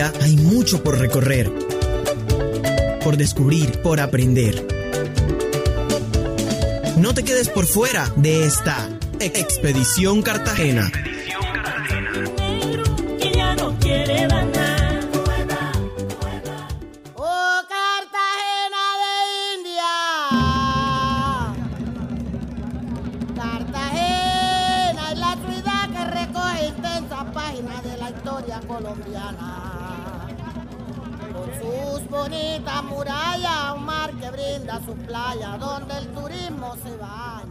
Hay mucho por recorrer, por descubrir, por aprender. No te quedes por fuera de esta Expedición Cartagena. Su playa, donde el turismo se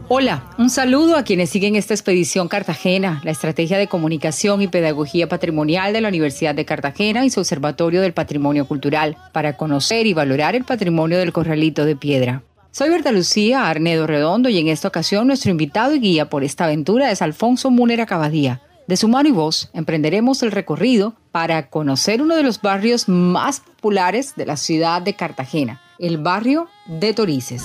Hola, un saludo a quienes siguen esta expedición Cartagena, la estrategia de comunicación y pedagogía patrimonial de la Universidad de Cartagena y su Observatorio del Patrimonio Cultural, para conocer y valorar el patrimonio del Corralito de Piedra. Soy Berta Lucía Arnedo Redondo y en esta ocasión nuestro invitado y guía por esta aventura es Alfonso Múnera Cabadía. De su mano y voz emprenderemos el recorrido para conocer uno de los barrios más populares de la ciudad de Cartagena, el barrio de Torices.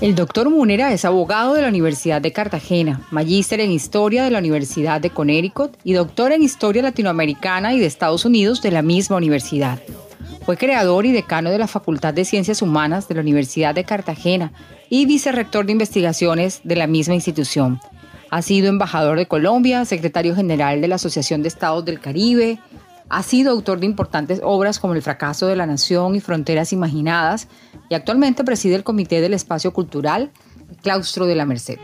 El doctor Munera es abogado de la Universidad de Cartagena, magíster en Historia de la Universidad de Connecticut y doctor en Historia Latinoamericana y de Estados Unidos de la misma universidad. Fue creador y decano de la Facultad de Ciencias Humanas de la Universidad de Cartagena y vicerrector de investigaciones de la misma institución. Ha sido embajador de Colombia, secretario general de la Asociación de Estados del Caribe, ha sido autor de importantes obras como El fracaso de la nación y Fronteras imaginadas y actualmente preside el Comité del Espacio Cultural Claustro de la Merced.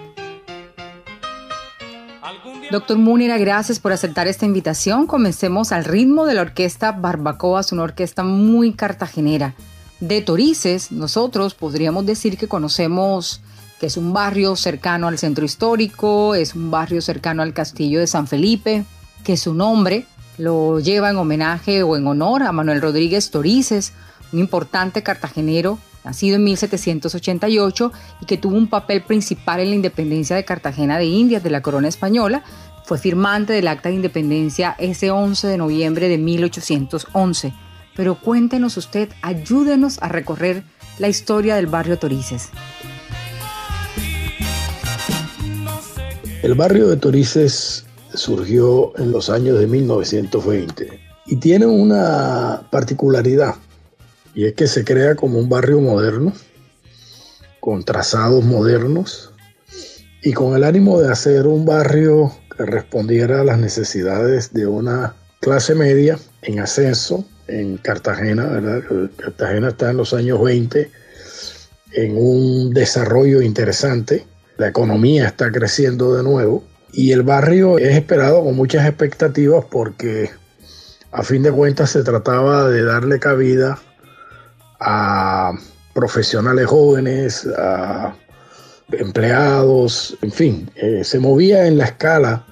Doctor Múnera, gracias por aceptar esta invitación. Comencemos al ritmo de la orquesta Barbacoa, una orquesta muy cartagenera. De Torices, nosotros podríamos decir que conocemos que es un barrio cercano al centro histórico, es un barrio cercano al castillo de San Felipe, que su nombre lo lleva en homenaje o en honor a Manuel Rodríguez Torices, un importante cartagenero nacido en 1788 y que tuvo un papel principal en la independencia de Cartagena de Indias de la corona española. Fue firmante del Acta de Independencia ese 11 de noviembre de 1811. Pero cuéntenos usted, ayúdenos a recorrer la historia del barrio Torices. El barrio de Torices surgió en los años de 1920 y tiene una particularidad y es que se crea como un barrio moderno, con trazados modernos y con el ánimo de hacer un barrio que respondiera a las necesidades de una clase media en ascenso en Cartagena. Cartagena está en los años 20 en un desarrollo interesante, la economía está creciendo de nuevo y el barrio es esperado con muchas expectativas porque a fin de cuentas se trataba de darle cabida a profesionales jóvenes, a empleados, en fin, eh, se movía en la escala,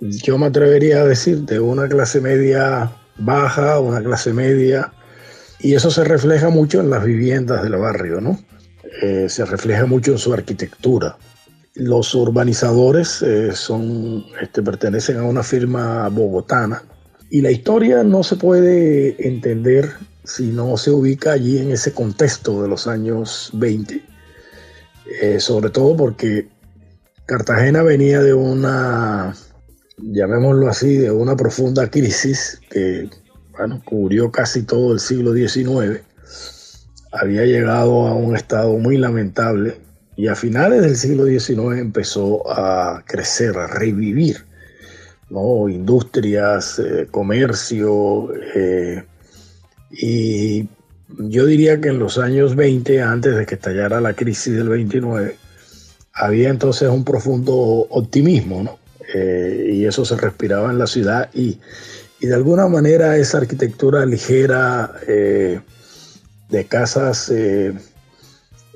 yo me atrevería a decir, de una clase media baja, una clase media, y eso se refleja mucho en las viviendas del barrio, ¿no? Eh, se refleja mucho en su arquitectura. Los urbanizadores eh, son, este, pertenecen a una firma bogotana y la historia no se puede entender si no se ubica allí en ese contexto de los años 20, eh, sobre todo porque Cartagena venía de una, llamémoslo así, de una profunda crisis que bueno, cubrió casi todo el siglo XIX, había llegado a un estado muy lamentable y a finales del siglo XIX empezó a crecer, a revivir, ¿no? Industrias, eh, comercio, eh, y yo diría que en los años 20, antes de que estallara la crisis del 29, había entonces un profundo optimismo, ¿no? Eh, y eso se respiraba en la ciudad y, y de alguna manera esa arquitectura ligera de casas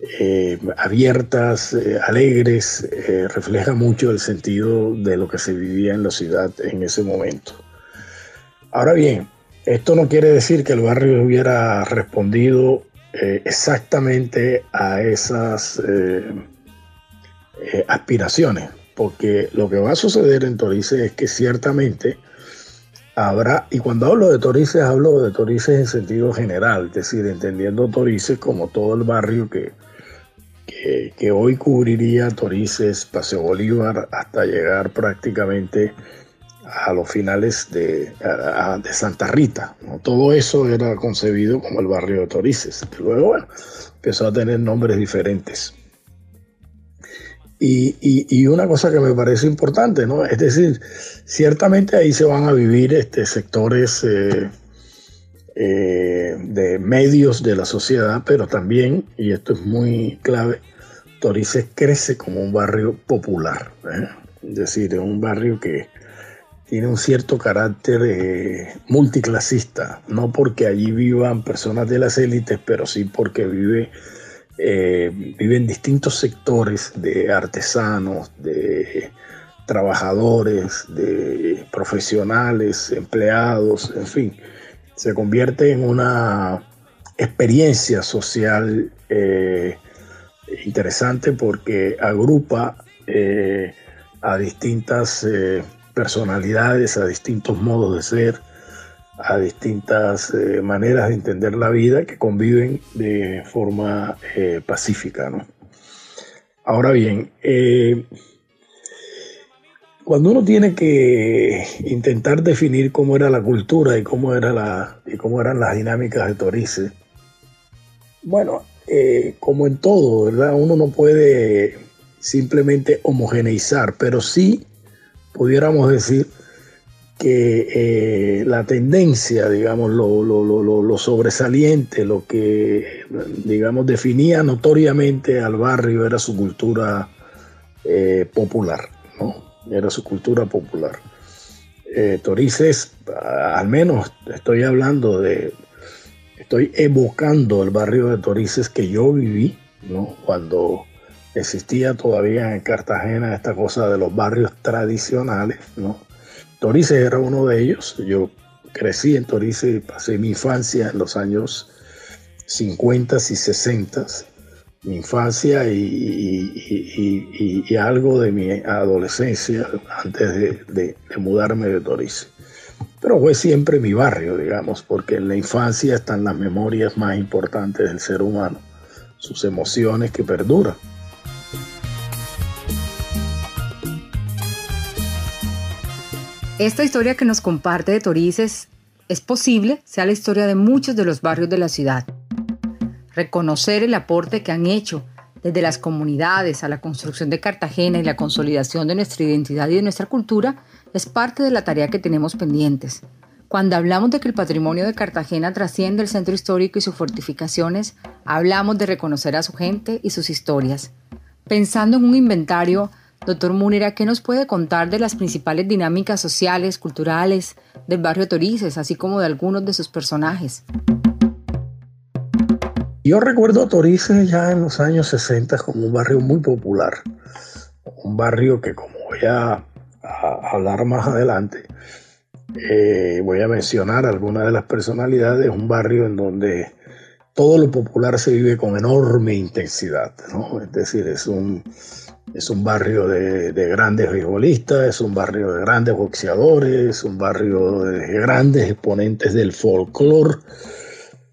eh, abiertas, eh, alegres, eh, refleja mucho el sentido de lo que se vivía en la ciudad en ese momento. Ahora bien, esto no quiere decir que el barrio hubiera respondido exactamente a esas aspiraciones, porque lo que va a suceder en Torices es que ciertamente habrá, y cuando hablo de Torices hablo de Torices en sentido general, es decir, entendiendo Torices como todo el barrio que, que, hoy cubriría Torices, Paseo Bolívar, hasta llegar prácticamente a los finales de, Santa Rita. Todo eso era concebido como el barrio de Torices, luego bueno, empezó a tener nombres diferentes. Y, y, una cosa que me parece importante, ¿no? Es decir, ciertamente ahí se van a vivir este, sectores eh, eh, de medios de la sociedad, pero también, y esto es muy clave, Torices crece como un barrio popular. ¿eh? Es decir, es un barrio que tiene un cierto carácter eh, multiclasista, no porque allí vivan personas de las élites, pero sí porque vive, eh, viven distintos sectores de artesanos, de trabajadores, de profesionales, empleados, en fin, se convierte en una experiencia social eh, interesante porque agrupa eh, a distintas eh, personalidades, a distintos modos de ser, a distintas maneras de entender la vida que conviven de forma pacífica. Ahora bien, cuando uno tiene que intentar definir cómo era la cultura y cómo, era la, y cómo eran las dinámicas de Torice, bueno, eh, como en todo, ¿verdad? Uno no puede simplemente homogeneizar, pero sí pudiéramos decir que eh, la tendencia, digamos, lo, sobresaliente, lo que, digamos, definía notoriamente al barrio era su cultura eh, popular, ¿no? Era su cultura popular. Torices, al menos estoy hablando de estoy evocando el barrio de Torices que yo viví, ¿no? Cuando existía todavía en Cartagena esta cosa de los barrios tradicionales, ¿no? Torices era uno de ellos. Yo crecí en Torices y pasé mi infancia en los años 50 y 60, mi infancia y, algo de mi adolescencia antes de, mudarme de Torices pero fue siempre mi barrio, digamos, porque en la infancia están las memorias más importantes del ser humano, sus emociones que perduran. Esta historia que nos comparte de Torices es posible sea la historia de muchos de los barrios de la ciudad. Reconocer el aporte que han hecho desde las comunidades a la construcción de Cartagena y la consolidación de nuestra identidad y de nuestra cultura es parte de la tarea que tenemos pendientes. Cuando hablamos de que el patrimonio de Cartagena trasciende el centro histórico y sus fortificaciones, hablamos de reconocer a su gente y sus historias. Pensando en un inventario, doctor Múnera, ¿qué nos puede contar de las principales dinámicas sociales, culturales del barrio Torices, así como de algunos de sus personajes? Yo recuerdo a Torices ya en los años 60 como un barrio muy popular, un barrio que como voy a, hablar más adelante, eh, voy a mencionar algunas de las personalidades, un barrio en donde todo lo popular se vive con enorme intensidad, es decir, es un, es un barrio de, grandes beisbolistas, es un barrio de grandes boxeadores, es un barrio de grandes exponentes del folclore.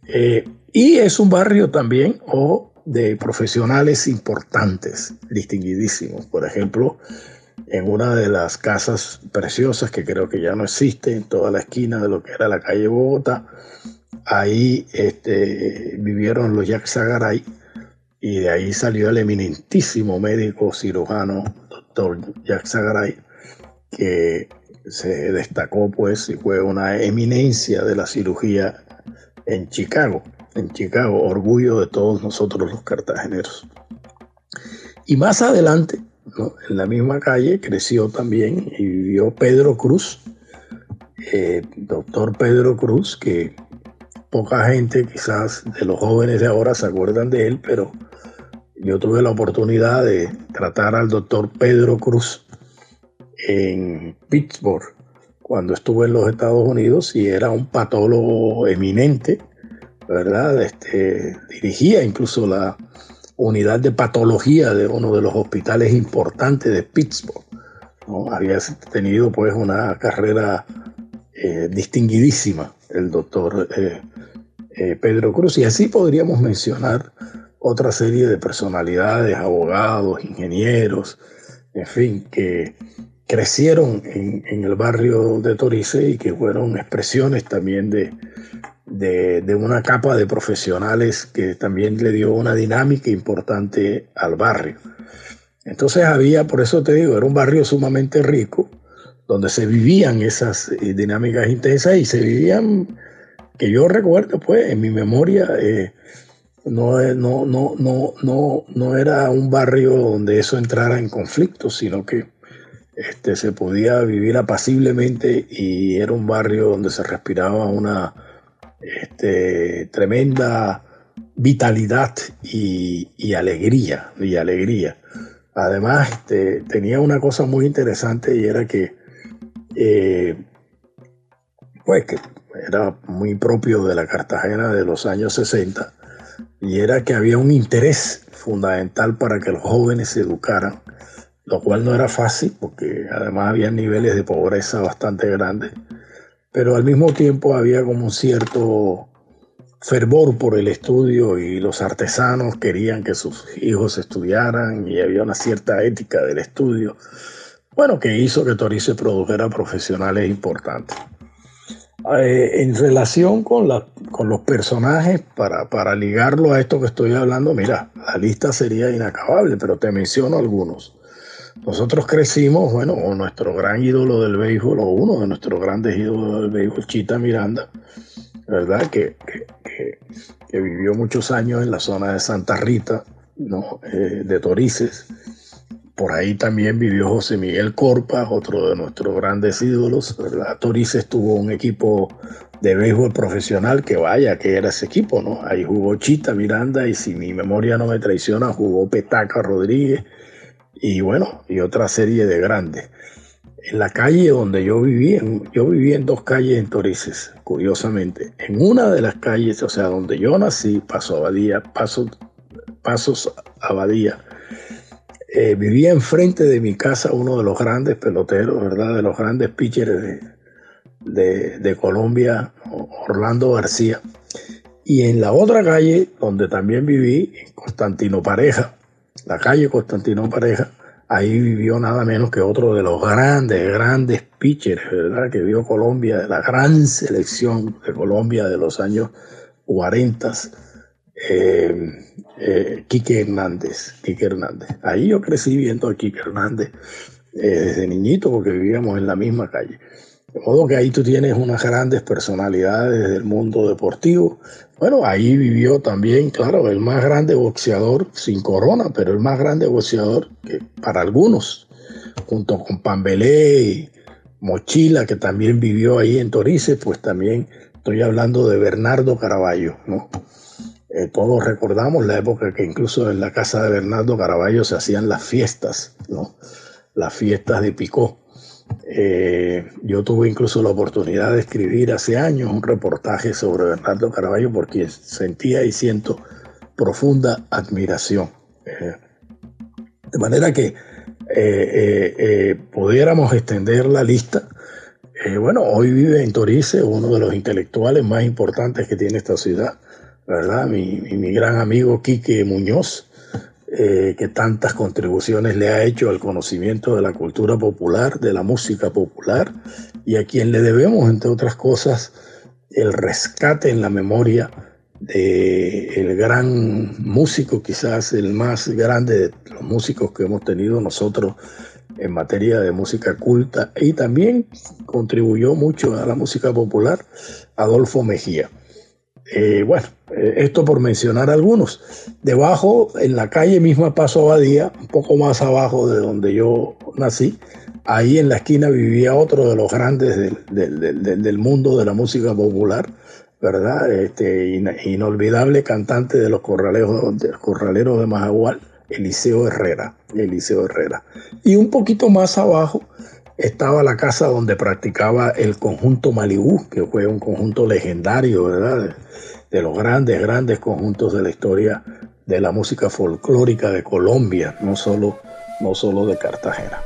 Eh, y es un barrio también o de profesionales importantes, distinguidísimos. Por ejemplo, en una de las casas preciosas que creo que ya no existe, en toda la esquina de lo que era la calle Bogotá, ahí este, vivieron los Jack Sagaray y de ahí salió el eminentísimo médico cirujano, doctor Jack Sagaray, que se destacó pues y fue una eminencia de la cirugía en Chicago en Chicago, orgullo de todos nosotros los cartageneros. Y más adelante, en la misma calle, creció también y vivió Pedro Cruz, eh, doctor Pedro Cruz, que poca gente quizás de los jóvenes de ahora se acuerdan de él, pero yo tuve la oportunidad de tratar al doctor Pedro Cruz en Pittsburgh cuando estuve en los Estados Unidos y era un patólogo eminente ¿verdad? Este, dirigía incluso la unidad de patología de uno de los hospitales importantes de Pittsburgh. Había tenido pues una carrera eh, distinguidísima el doctor eh, eh, Pedro Cruz y así podríamos mencionar otra serie de personalidades, abogados, ingenieros, en fin, que, crecieron en, el barrio de Torice y que fueron expresiones también de, de, una capa de profesionales que también le dio una dinámica importante al barrio. Entonces había, por eso te digo, era un barrio sumamente rico, donde se vivían esas eh, dinámicas intensas y se vivían, que yo recuerdo, pues, en mi memoria, eh, no, no, no, no, no, no era un barrio donde eso entrara en conflicto, sino que este, se podía vivir apaciblemente y era un barrio donde se respiraba una este, tremenda vitalidad y, alegría, y alegría. Además, este, tenía una cosa muy interesante y era que, eh, pues que era muy propio de la Cartagena de los años 60, y era que había un interés fundamental para que los jóvenes se educaran, lo cual no era fácil porque además había niveles de pobreza bastante grandes, pero al mismo tiempo había como un cierto fervor por el estudio y los artesanos querían que sus hijos estudiaran y había una cierta ética del estudio, bueno, que hizo que Torice produjera profesionales importantes. Eh, en relación con, la, con los personajes, para, para ligarlo a esto que estoy hablando, mira, la lista sería inacabable, pero te menciono algunos. Nosotros crecimos, bueno, con nuestro gran ídolo del béisbol, o uno de nuestros grandes ídolos del béisbol, Chita Miranda, ¿verdad? Que, que, vivió muchos años en la zona de Santa Rita, ¿no? Eh, de Torices. Por ahí también vivió José Miguel Corpa, otro de nuestros grandes ídolos. ¿verdad? Torices tuvo un equipo de béisbol profesional que vaya, que era ese equipo, ¿no? Ahí jugó Chita Miranda y si mi memoria no me traiciona, jugó Petaca Rodríguez y bueno, y otra serie de grandes. En la calle donde yo viví, yo viví en dos calles en Torices, curiosamente. En una de las calles, o sea, donde yo nací, Paso Abadía, Pasos, Pasos Abadía, eh, vivía enfrente de mi casa uno de los grandes peloteros, ¿verdad? De los grandes pitchers de, de, Colombia, Orlando García. Y en la otra calle, donde también viví, Constantino Pareja, la calle Constantino Pareja, ahí vivió nada menos que otro de los grandes, grandes pitchers, ¿verdad? Que vio Colombia, la gran selección de Colombia de los años 40 eh, eh, Quique Hernández, Quique Hernández. Ahí yo crecí viendo a Quique Hernández eh, desde niñito porque vivíamos en la misma calle. De modo que ahí tú tienes unas grandes personalidades del mundo deportivo. Bueno, ahí vivió también, claro, el más grande boxeador, sin corona, pero el más grande boxeador que para algunos, junto con Pambelé Mochila, que también vivió ahí en Torice, pues también estoy hablando de Bernardo Caraballo, ¿no? Eh, todos recordamos la época que incluso en la casa de Bernardo Caraballo se hacían las fiestas, ¿no? Las fiestas de Picó. Eh, yo tuve incluso la oportunidad de escribir hace años un reportaje sobre Bernardo Caraballo porque sentía y siento profunda admiración. Eh, de manera que pudiéramos extender la lista. bueno, hoy vive en Torice uno de los intelectuales más importantes que tiene esta ciudad ¿verdad? Mi, mi, gran amigo Quique Muñoz, eh, que tantas contribuciones le ha hecho al conocimiento de la cultura popular, de la música popular, y a quien le debemos, entre otras cosas, el rescate en la memoria de gran músico, quizás el más grande de los músicos que hemos tenido nosotros en materia de música culta, y también contribuyó mucho a la música popular, Adolfo Mejía. Eh, bueno, eh, esto por mencionar algunos. Debajo, en la calle misma Paso Abadía, un poco más abajo de donde yo nací, ahí en la esquina vivía otro de los grandes del, mundo de la música popular, ¿verdad? Este inolvidable cantante de los corraleros, de los de Majagual, Eliseo Herrera, Eliseo Herrera. Y un poquito más abajo estaba la casa donde practicaba el conjunto Malibú, que fue un conjunto legendario, ¿verdad? De los grandes, grandes conjuntos de la historia de la música folclórica de Colombia, no solo, no solo de Cartagena.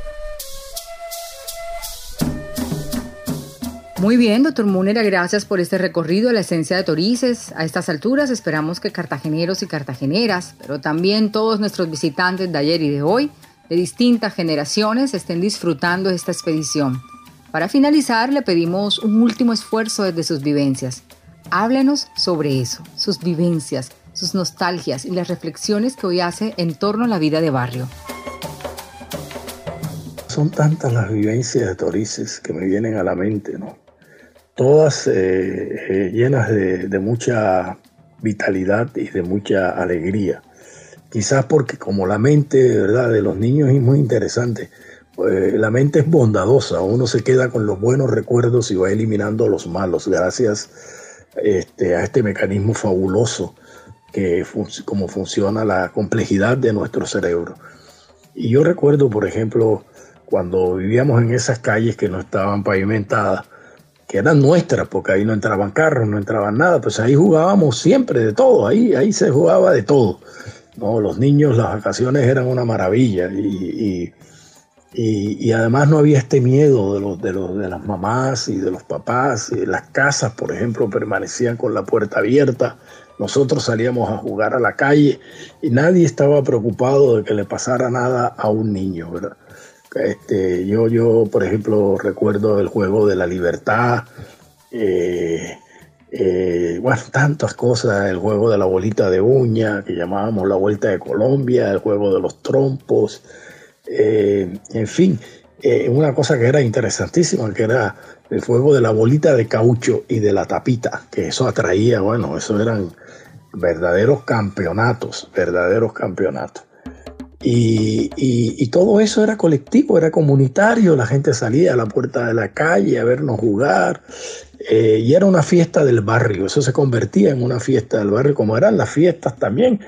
Muy bien, doctor Múnera, gracias por este recorrido a la esencia de Torices. A estas alturas esperamos que cartageneros y cartageneras, pero también todos nuestros visitantes de ayer y de hoy, de distintas generaciones estén disfrutando esta expedición. Para finalizar, le pedimos un último esfuerzo desde sus vivencias. Háblenos sobre eso, sus vivencias, sus nostalgias y las reflexiones que hoy hace en torno a la vida de barrio. Son tantas las vivencias de Torices que me vienen a la mente, ¿no? Todas eh, eh, llenas de, de mucha vitalidad y de mucha alegría. Quizás porque como la mente ¿verdad? de los niños es muy interesante, pues, la mente es bondadosa, uno se queda con los buenos recuerdos y va eliminando los malos gracias este, a este mecanismo fabuloso que como funciona la complejidad de nuestro cerebro. Y yo recuerdo, por ejemplo, cuando vivíamos en esas calles que no estaban pavimentadas, que eran nuestras, porque ahí no entraban carros, no entraban nada, pues ahí jugábamos siempre de todo, ahí, ahí se jugaba de todo. No, los niños, las vacaciones eran una maravilla y, y, además no había este miedo de, los, de, los, de las mamás y de los papás. Y las casas, por ejemplo, permanecían con la puerta abierta. Nosotros salíamos a jugar a la calle y nadie estaba preocupado de que le pasara nada a un niño, ¿verdad? Este, yo, yo, por ejemplo, recuerdo el juego de la libertad, eh, eh, bueno, tantas cosas, el juego de la bolita de uña, que llamábamos la vuelta de Colombia, el juego de los trompos, eh, en fin, una cosa que era interesantísima, que era el juego de la bolita de caucho y de la tapita, que eso atraía, bueno, eso eran verdaderos campeonatos, verdaderos campeonatos. Y, todo eso era colectivo, era comunitario, la gente salía a la puerta de la calle a vernos jugar, eh, y era una fiesta del barrio, eso se convertía en una fiesta del barrio, como eran las fiestas también.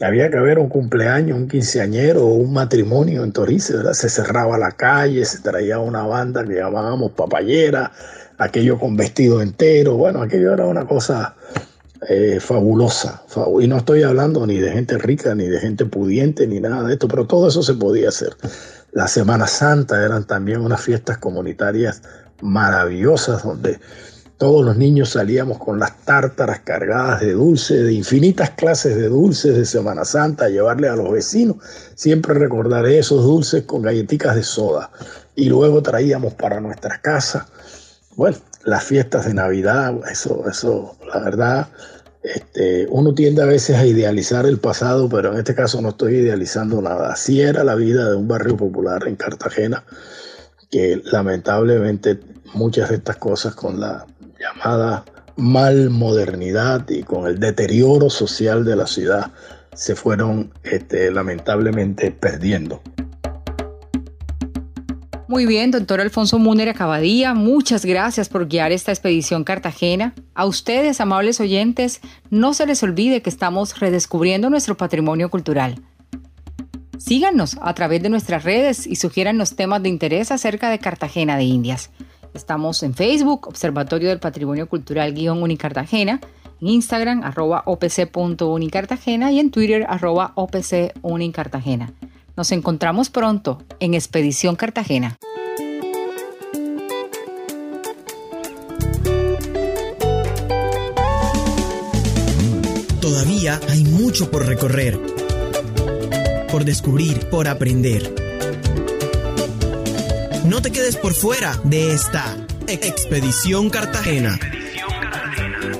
Había que haber un cumpleaños, un quinceañero o un matrimonio en Torice, ¿verdad? Se cerraba la calle, se traía una banda que llamábamos papayera, aquello con vestido entero, bueno, aquello era una cosa eh, fabulosa. Y no estoy hablando ni de gente rica, ni de gente pudiente, ni nada de esto, pero todo eso se podía hacer. La Semana Santa eran también unas fiestas comunitarias maravillosas donde todos los niños salíamos con las tártaras cargadas de dulces, de infinitas clases de dulces de Semana Santa, a llevarle a los vecinos. Siempre recordaré esos dulces con galletitas de soda. Y luego traíamos para nuestras casas. Bueno, las fiestas de Navidad, eso, eso, la verdad, este, uno tiende a veces a idealizar el pasado, pero en este caso no estoy idealizando nada. Así era la vida de un barrio popular en Cartagena, que lamentablemente muchas de estas cosas con la llamada mal modernidad y con el deterioro social de la ciudad se fueron este, lamentablemente perdiendo. Muy bien, doctor Alfonso Múner Acabadía, muchas gracias por guiar esta expedición Cartagena. A ustedes, amables oyentes, no se les olvide que estamos redescubriendo nuestro patrimonio cultural. Síganos a través de nuestras redes y los temas de interés acerca de Cartagena de Indias. Estamos en Facebook, Observatorio del Patrimonio Cultural guion Unicartagena, en Instagram, arroba opc.unicartagena y en Twitter, arroba opcunicartagena. Nos encontramos pronto en Expedición Cartagena. Todavía hay mucho por recorrer, por descubrir, por aprender. No te quedes por fuera de esta Expedición Cartagena. Expedición Cartagena.